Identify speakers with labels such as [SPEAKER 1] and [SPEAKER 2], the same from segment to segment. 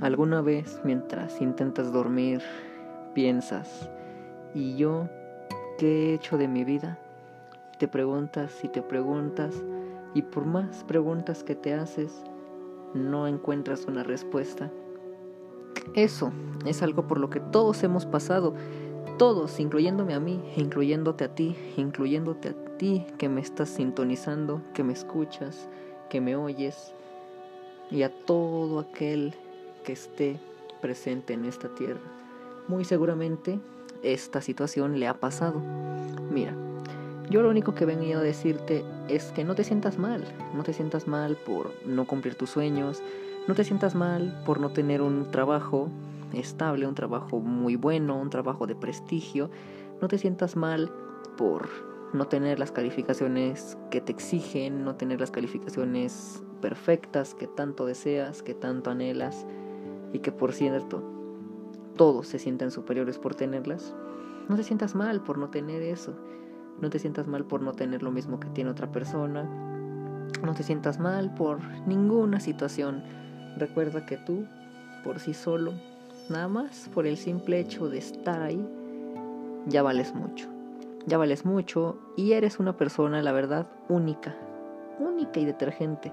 [SPEAKER 1] ¿Alguna vez mientras intentas dormir piensas, ¿y yo qué he hecho de mi vida? Te preguntas y te preguntas y por más preguntas que te haces, no encuentras una respuesta. Eso es algo por lo que todos hemos pasado, todos, incluyéndome a mí, incluyéndote a ti, incluyéndote a ti que me estás sintonizando, que me escuchas, que me oyes, y a todo aquel que esté presente en esta tierra. Muy seguramente esta situación le ha pasado. Mira, yo lo único que he venido a decirte es que no te sientas mal, no te sientas mal por no cumplir tus sueños, no te sientas mal por no tener un trabajo estable, un trabajo muy bueno, un trabajo de prestigio, no te sientas mal por no tener las calificaciones que te exigen, no tener las calificaciones perfectas que tanto deseas, que tanto anhelas y que por cierto todos se sientan superiores por tenerlas. No te sientas mal por no tener eso. No te sientas mal por no tener lo mismo que tiene otra persona. No te sientas mal por ninguna situación. Recuerda que tú, por sí solo, nada más por el simple hecho de estar ahí, ya vales mucho. Ya vales mucho y eres una persona, la verdad, única. Única y detergente.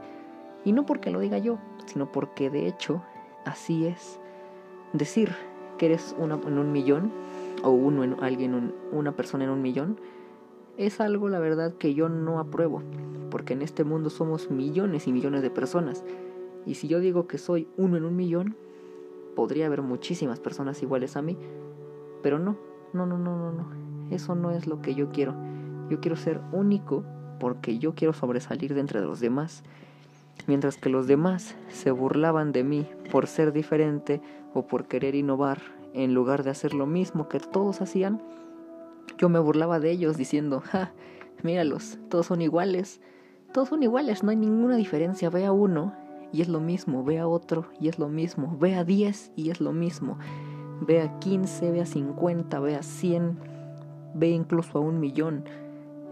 [SPEAKER 1] Y no porque lo diga yo, sino porque de hecho así es. Decir que eres una en un millón o uno en alguien, una persona en un millón, es algo la verdad que yo no apruebo, porque en este mundo somos millones y millones de personas. Y si yo digo que soy uno en un millón, podría haber muchísimas personas iguales a mí, pero no, no, no, no, no, no. Eso no es lo que yo quiero. Yo quiero ser único porque yo quiero sobresalir de entre los demás mientras que los demás se burlaban de mí por ser diferente o por querer innovar en lugar de hacer lo mismo que todos hacían, yo me burlaba de ellos diciendo, ja, míralos, todos son iguales, todos son iguales, no hay ninguna diferencia, ve a uno y es lo mismo, ve a otro y es lo mismo, ve a 10 y es lo mismo, ve a 15, ve a 50, ve a 100, ve incluso a un millón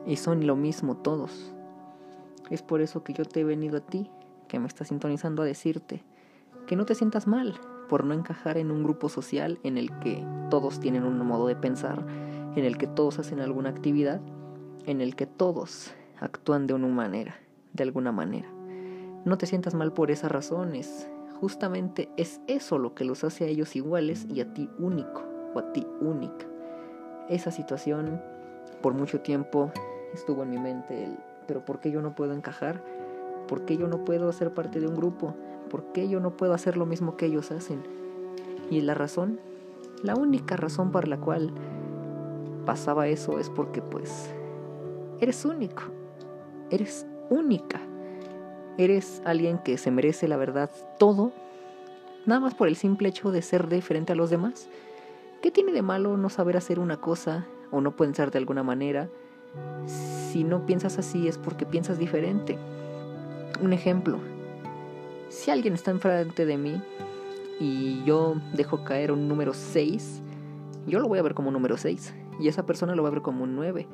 [SPEAKER 1] y son lo mismo todos. Es por eso que yo te he venido a ti que me está sintonizando a decirte que no te sientas mal por no encajar en un grupo social en el que todos tienen un modo de pensar, en el que todos hacen alguna actividad, en el que todos actúan de una manera, de alguna manera. No te sientas mal por esas razones. Justamente es eso lo que los hace a ellos iguales y a ti único o a ti única. Esa situación por mucho tiempo estuvo en mi mente pero ¿por qué yo no puedo encajar? ¿Por qué yo no puedo ser parte de un grupo? ¿Por qué yo no puedo hacer lo mismo que ellos hacen? Y la razón, la única razón por la cual pasaba eso es porque pues eres único, eres única, eres alguien que se merece la verdad todo, nada más por el simple hecho de ser diferente a los demás. ¿Qué tiene de malo no saber hacer una cosa o no pensar de alguna manera? Si no piensas así es porque piensas diferente. Un ejemplo, si alguien está enfrente de mí y yo dejo caer un número 6, yo lo voy a ver como un número 6 y esa persona lo va a ver como un 9.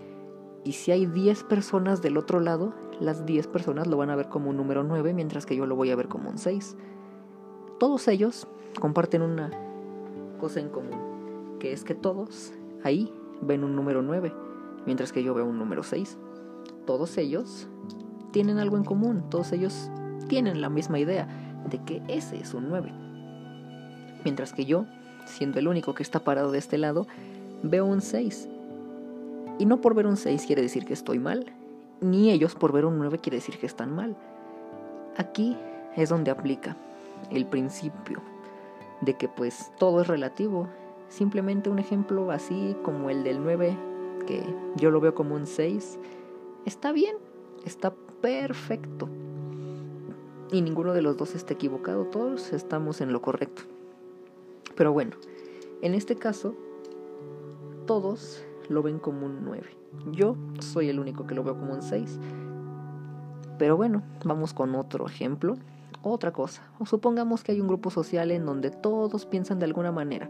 [SPEAKER 1] Y si hay 10 personas del otro lado, las 10 personas lo van a ver como un número 9, mientras que yo lo voy a ver como un 6. Todos ellos comparten una cosa en común, que es que todos ahí ven un número 9, mientras que yo veo un número 6. Todos ellos tienen algo en común, todos ellos tienen la misma idea de que ese es un 9. Mientras que yo, siendo el único que está parado de este lado, veo un 6. Y no por ver un 6 quiere decir que estoy mal, ni ellos por ver un 9 quiere decir que están mal. Aquí es donde aplica el principio de que pues todo es relativo. Simplemente un ejemplo así como el del 9, que yo lo veo como un 6, está bien, está perfecto. Y ninguno de los dos está equivocado, todos estamos en lo correcto. Pero bueno, en este caso, todos lo ven como un 9. Yo soy el único que lo veo como un 6. Pero bueno, vamos con otro ejemplo. Otra cosa, o supongamos que hay un grupo social en donde todos piensan de alguna manera.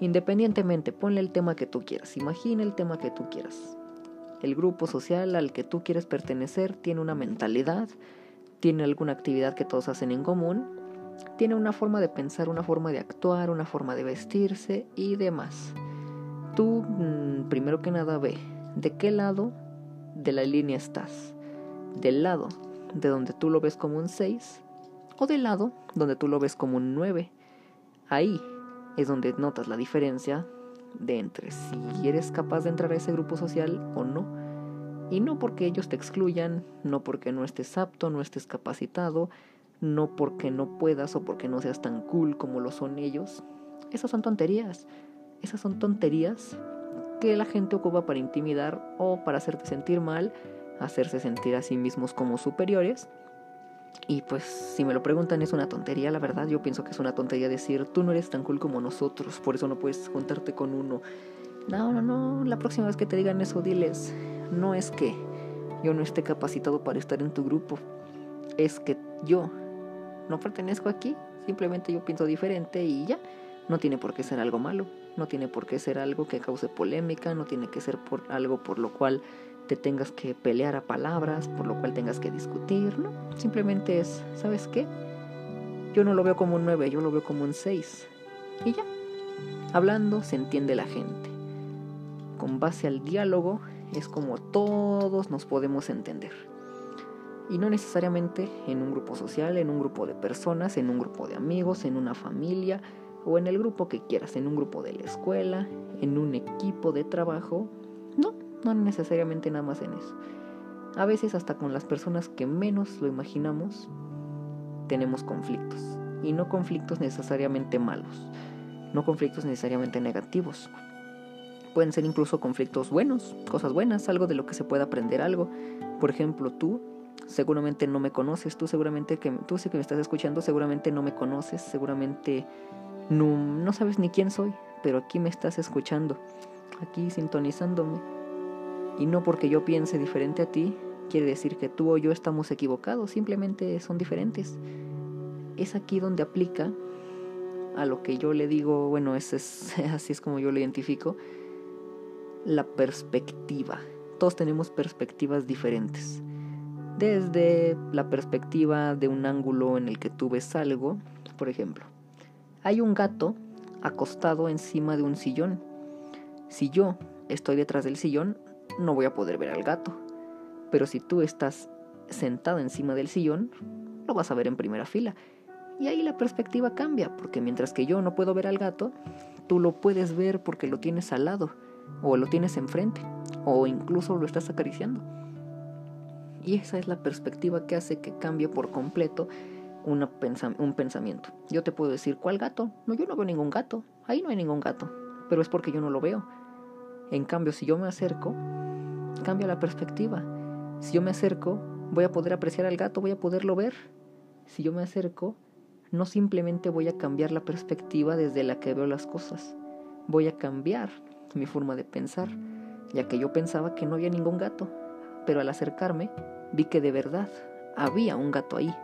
[SPEAKER 1] Independientemente, ponle el tema que tú quieras, imagina el tema que tú quieras. El grupo social al que tú quieres pertenecer tiene una mentalidad, tiene alguna actividad que todos hacen en común tiene una forma de pensar, una forma de actuar, una forma de vestirse y demás. Tú, mm, primero que nada, ve de qué lado de la línea estás. Del lado de donde tú lo ves como un 6 o del lado donde tú lo ves como un 9. Ahí es donde notas la diferencia de entre si eres capaz de entrar a ese grupo social o no. Y no porque ellos te excluyan, no porque no estés apto, no estés capacitado, no porque no puedas o porque no seas tan cool como lo son ellos. Esas son tonterías. Esas son tonterías que la gente ocupa para intimidar o para hacerte sentir mal, hacerse sentir a sí mismos como superiores. Y pues si me lo preguntan es una tontería, la verdad. Yo pienso que es una tontería decir tú no eres tan cool como nosotros, por eso no puedes juntarte con uno. No, no, no, la próxima vez que te digan eso diles, no es que yo no esté capacitado para estar en tu grupo, es que yo no pertenezco aquí, simplemente yo pienso diferente y ya, no tiene por qué ser algo malo, no tiene por qué ser algo que cause polémica, no tiene que ser por algo por lo cual te tengas que pelear a palabras, por lo cual tengas que discutir, ¿no? Simplemente es, ¿sabes qué? Yo no lo veo como un 9, yo lo veo como un 6. Y ya, hablando se entiende la gente. Con base al diálogo es como todos nos podemos entender y no necesariamente en un grupo social, en un grupo de personas, en un grupo de amigos, en una familia o en el grupo que quieras, en un grupo de la escuela, en un equipo de trabajo. No, necesariamente nada más en eso. A veces hasta con las personas que menos lo imaginamos tenemos conflictos y no conflictos necesariamente malos, no conflictos necesariamente negativos. Pueden ser incluso conflictos buenos, cosas buenas, algo de lo que se pueda aprender algo. Por ejemplo, tú seguramente no me conoces, tú seguramente que tú sé que me estás escuchando, seguramente no me conoces, seguramente no, no sabes ni quién soy, pero aquí me estás escuchando, aquí sintonizándome. Y no porque yo piense diferente a ti, quiere decir que tú o yo estamos equivocados, simplemente son diferentes. Es aquí donde aplica a lo que yo le digo, bueno, es, así es como yo lo identifico, la perspectiva. Todos tenemos perspectivas diferentes desde la perspectiva de un ángulo en el que tú ves algo. Por ejemplo, hay un gato acostado encima de un sillón. Si yo estoy detrás del sillón, no voy a poder ver al gato. Pero si tú estás sentado encima del sillón, lo vas a ver en primera fila. Y ahí la perspectiva cambia, porque mientras que yo no puedo ver al gato, tú lo puedes ver porque lo tienes al lado, o lo tienes enfrente, o incluso lo estás acariciando. Y esa es la perspectiva que hace que cambie por completo un pensamiento. Yo te puedo decir, ¿cuál gato? No, yo no veo ningún gato. Ahí no hay ningún gato. Pero es porque yo no lo veo. En cambio, si yo me acerco, cambia la perspectiva. Si yo me acerco, voy a poder apreciar al gato, voy a poderlo ver. Si yo me acerco, no simplemente voy a cambiar la perspectiva desde la que veo las cosas. Voy a cambiar mi forma de pensar, ya que yo pensaba que no había ningún gato pero al acercarme vi que de verdad había un gato ahí.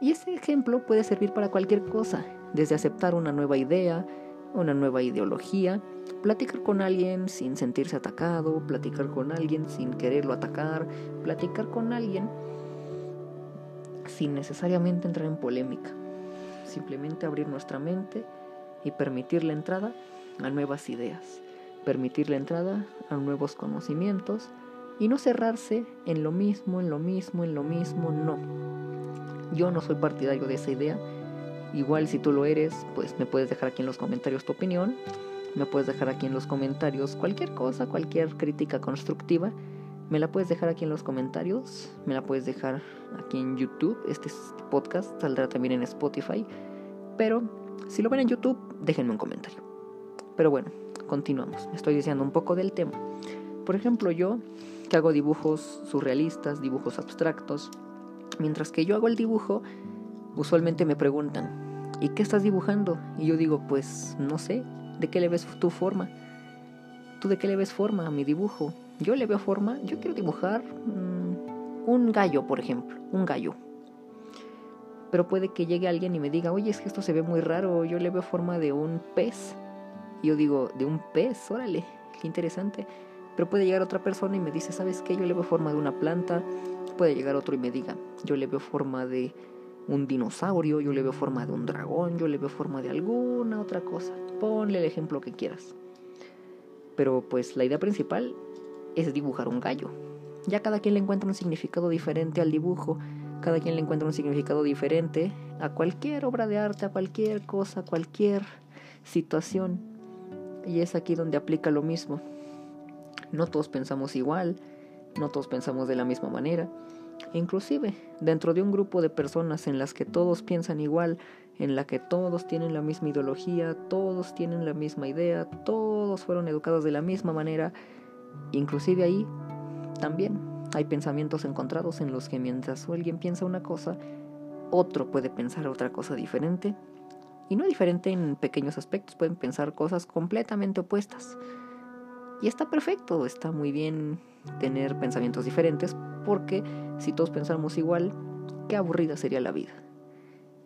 [SPEAKER 1] Y ese ejemplo puede servir para cualquier cosa, desde aceptar una nueva idea, una nueva ideología, platicar con alguien sin sentirse atacado, platicar con alguien sin quererlo atacar, platicar con alguien sin necesariamente entrar en polémica, simplemente abrir nuestra mente y permitir la entrada a nuevas ideas, permitir la entrada a nuevos conocimientos, y no cerrarse en lo mismo, en lo mismo, en lo mismo, no. Yo no soy partidario de esa idea. Igual si tú lo eres, pues me puedes dejar aquí en los comentarios tu opinión. Me puedes dejar aquí en los comentarios cualquier cosa, cualquier crítica constructiva. Me la puedes dejar aquí en los comentarios. Me la puedes dejar aquí en YouTube. Este podcast saldrá también en Spotify. Pero si lo ven en YouTube, déjenme un comentario. Pero bueno, continuamos. Estoy diciendo un poco del tema. Por ejemplo, yo que hago dibujos surrealistas, dibujos abstractos. Mientras que yo hago el dibujo, usualmente me preguntan, ¿y qué estás dibujando? Y yo digo, pues no sé, ¿de qué le ves tu forma? ¿Tú de qué le ves forma a mi dibujo? Yo le veo forma, yo quiero dibujar mm, un gallo, por ejemplo, un gallo. Pero puede que llegue alguien y me diga, oye, es que esto se ve muy raro, yo le veo forma de un pez. Y yo digo, ¿de un pez? Órale, qué interesante. Pero puede llegar otra persona y me dice, ¿sabes qué? Yo le veo forma de una planta. Puede llegar otro y me diga, yo le veo forma de un dinosaurio, yo le veo forma de un dragón, yo le veo forma de alguna otra cosa. Ponle el ejemplo que quieras. Pero pues la idea principal es dibujar un gallo. Ya cada quien le encuentra un significado diferente al dibujo, cada quien le encuentra un significado diferente a cualquier obra de arte, a cualquier cosa, a cualquier situación. Y es aquí donde aplica lo mismo. No todos pensamos igual, no todos pensamos de la misma manera. Inclusive, dentro de un grupo de personas en las que todos piensan igual, en la que todos tienen la misma ideología, todos tienen la misma idea, todos fueron educados de la misma manera, inclusive ahí también hay pensamientos encontrados en los que mientras alguien piensa una cosa, otro puede pensar otra cosa diferente. Y no diferente en pequeños aspectos, pueden pensar cosas completamente opuestas. Y está perfecto, está muy bien tener pensamientos diferentes, porque si todos pensamos igual, qué aburrida sería la vida.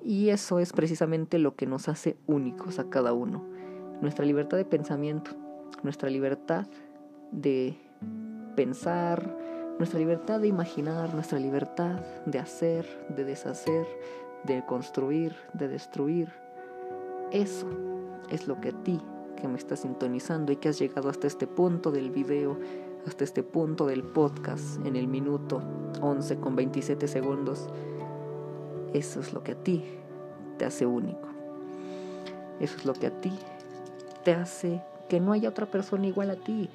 [SPEAKER 1] Y eso es precisamente lo que nos hace únicos a cada uno. Nuestra libertad de pensamiento, nuestra libertad de pensar, nuestra libertad de imaginar, nuestra libertad de hacer, de deshacer, de construir, de destruir. Eso es lo que a ti, que me estás sintonizando y que has llegado hasta este punto del video, hasta este punto del podcast en el minuto 11 con 27 segundos, eso es lo que a ti te hace único. Eso es lo que a ti te hace que no haya otra persona igual a ti.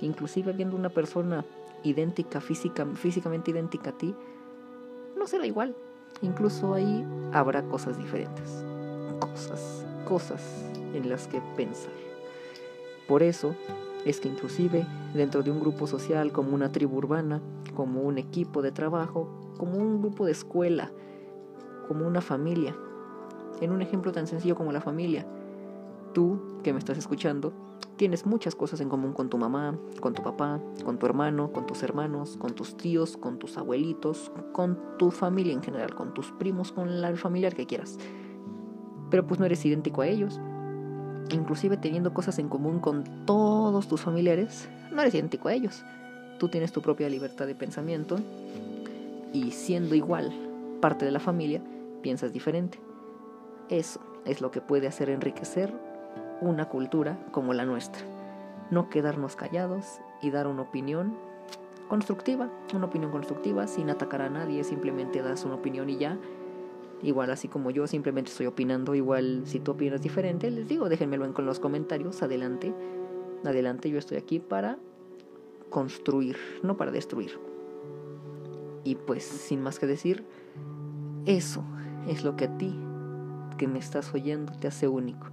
[SPEAKER 1] Inclusive viendo una persona idéntica, física, físicamente idéntica a ti, no será igual. Incluso ahí habrá cosas diferentes. Cosas, cosas en las que pensar. Por eso es que inclusive dentro de un grupo social como una tribu urbana, como un equipo de trabajo, como un grupo de escuela, como una familia, en un ejemplo tan sencillo como la familia, tú que me estás escuchando, tienes muchas cosas en común con tu mamá, con tu papá, con tu hermano, con tus hermanos, con tus tíos, con tus abuelitos, con tu familia en general, con tus primos, con la familiar que quieras. Pero pues no eres idéntico a ellos. Inclusive teniendo cosas en común con todos tus familiares, no eres idéntico a ellos. Tú tienes tu propia libertad de pensamiento y siendo igual parte de la familia, piensas diferente. Eso es lo que puede hacer enriquecer una cultura como la nuestra. No quedarnos callados y dar una opinión constructiva, una opinión constructiva sin atacar a nadie, simplemente das una opinión y ya. Igual así como yo simplemente estoy opinando, igual si tú opinas diferente, les digo, déjenmelo en los comentarios, adelante. Adelante, yo estoy aquí para construir, no para destruir. Y pues, sin más que decir, eso es lo que a ti, que me estás oyendo, te hace único.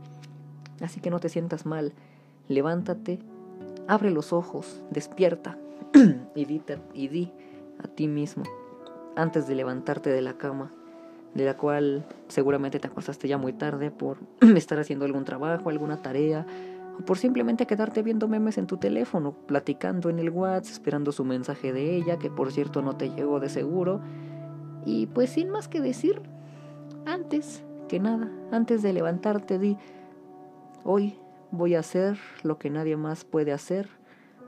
[SPEAKER 1] Así que no te sientas mal. Levántate, abre los ojos, despierta y di a ti mismo, antes de levantarte de la cama, de la cual seguramente te acostaste ya muy tarde por estar haciendo algún trabajo, alguna tarea, o por simplemente quedarte viendo memes en tu teléfono, platicando en el WhatsApp, esperando su mensaje de ella, que por cierto no te llegó de seguro. Y pues sin más que decir, antes que nada, antes de levantarte, di, Hoy voy a hacer lo que nadie más puede hacer,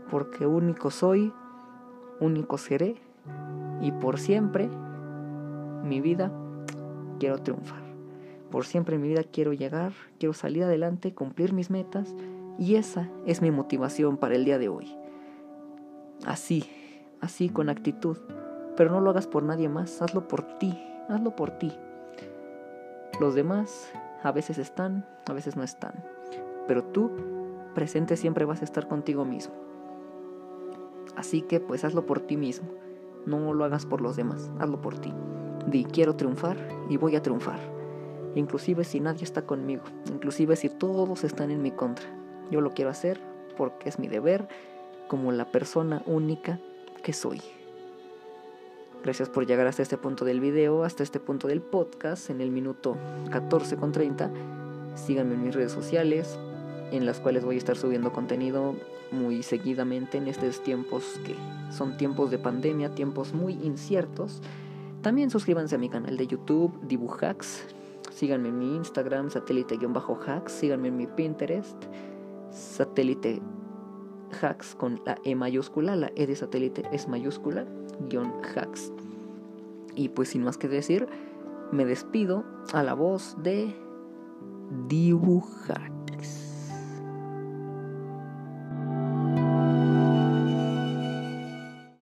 [SPEAKER 1] porque único soy, único seré, y por siempre mi vida quiero triunfar. Por siempre en mi vida quiero llegar, quiero salir adelante, cumplir mis metas, y esa es mi motivación para el día de hoy. Así, así con actitud, pero no lo hagas por nadie más, hazlo por ti, hazlo por ti. Los demás a veces están, a veces no están pero tú presente siempre vas a estar contigo mismo. Así que pues hazlo por ti mismo, no lo hagas por los demás, hazlo por ti. Di, quiero triunfar y voy a triunfar. Inclusive si nadie está conmigo, inclusive si todos están en mi contra. Yo lo quiero hacer porque es mi deber como la persona única que soy. Gracias por llegar hasta este punto del video, hasta este punto del podcast en el minuto 14 con 30. Síganme en mis redes sociales, en las cuales voy a estar subiendo contenido muy seguidamente en estos tiempos que son tiempos de pandemia, tiempos muy inciertos. También suscríbanse a mi canal de YouTube, Dibujax. Síganme en mi Instagram, satélite-hacks. Síganme en mi Pinterest, satélite hacks con la E mayúscula. La E de satélite es mayúscula, guion hacks. Y pues sin más que decir, Me despido a la voz de dibujar.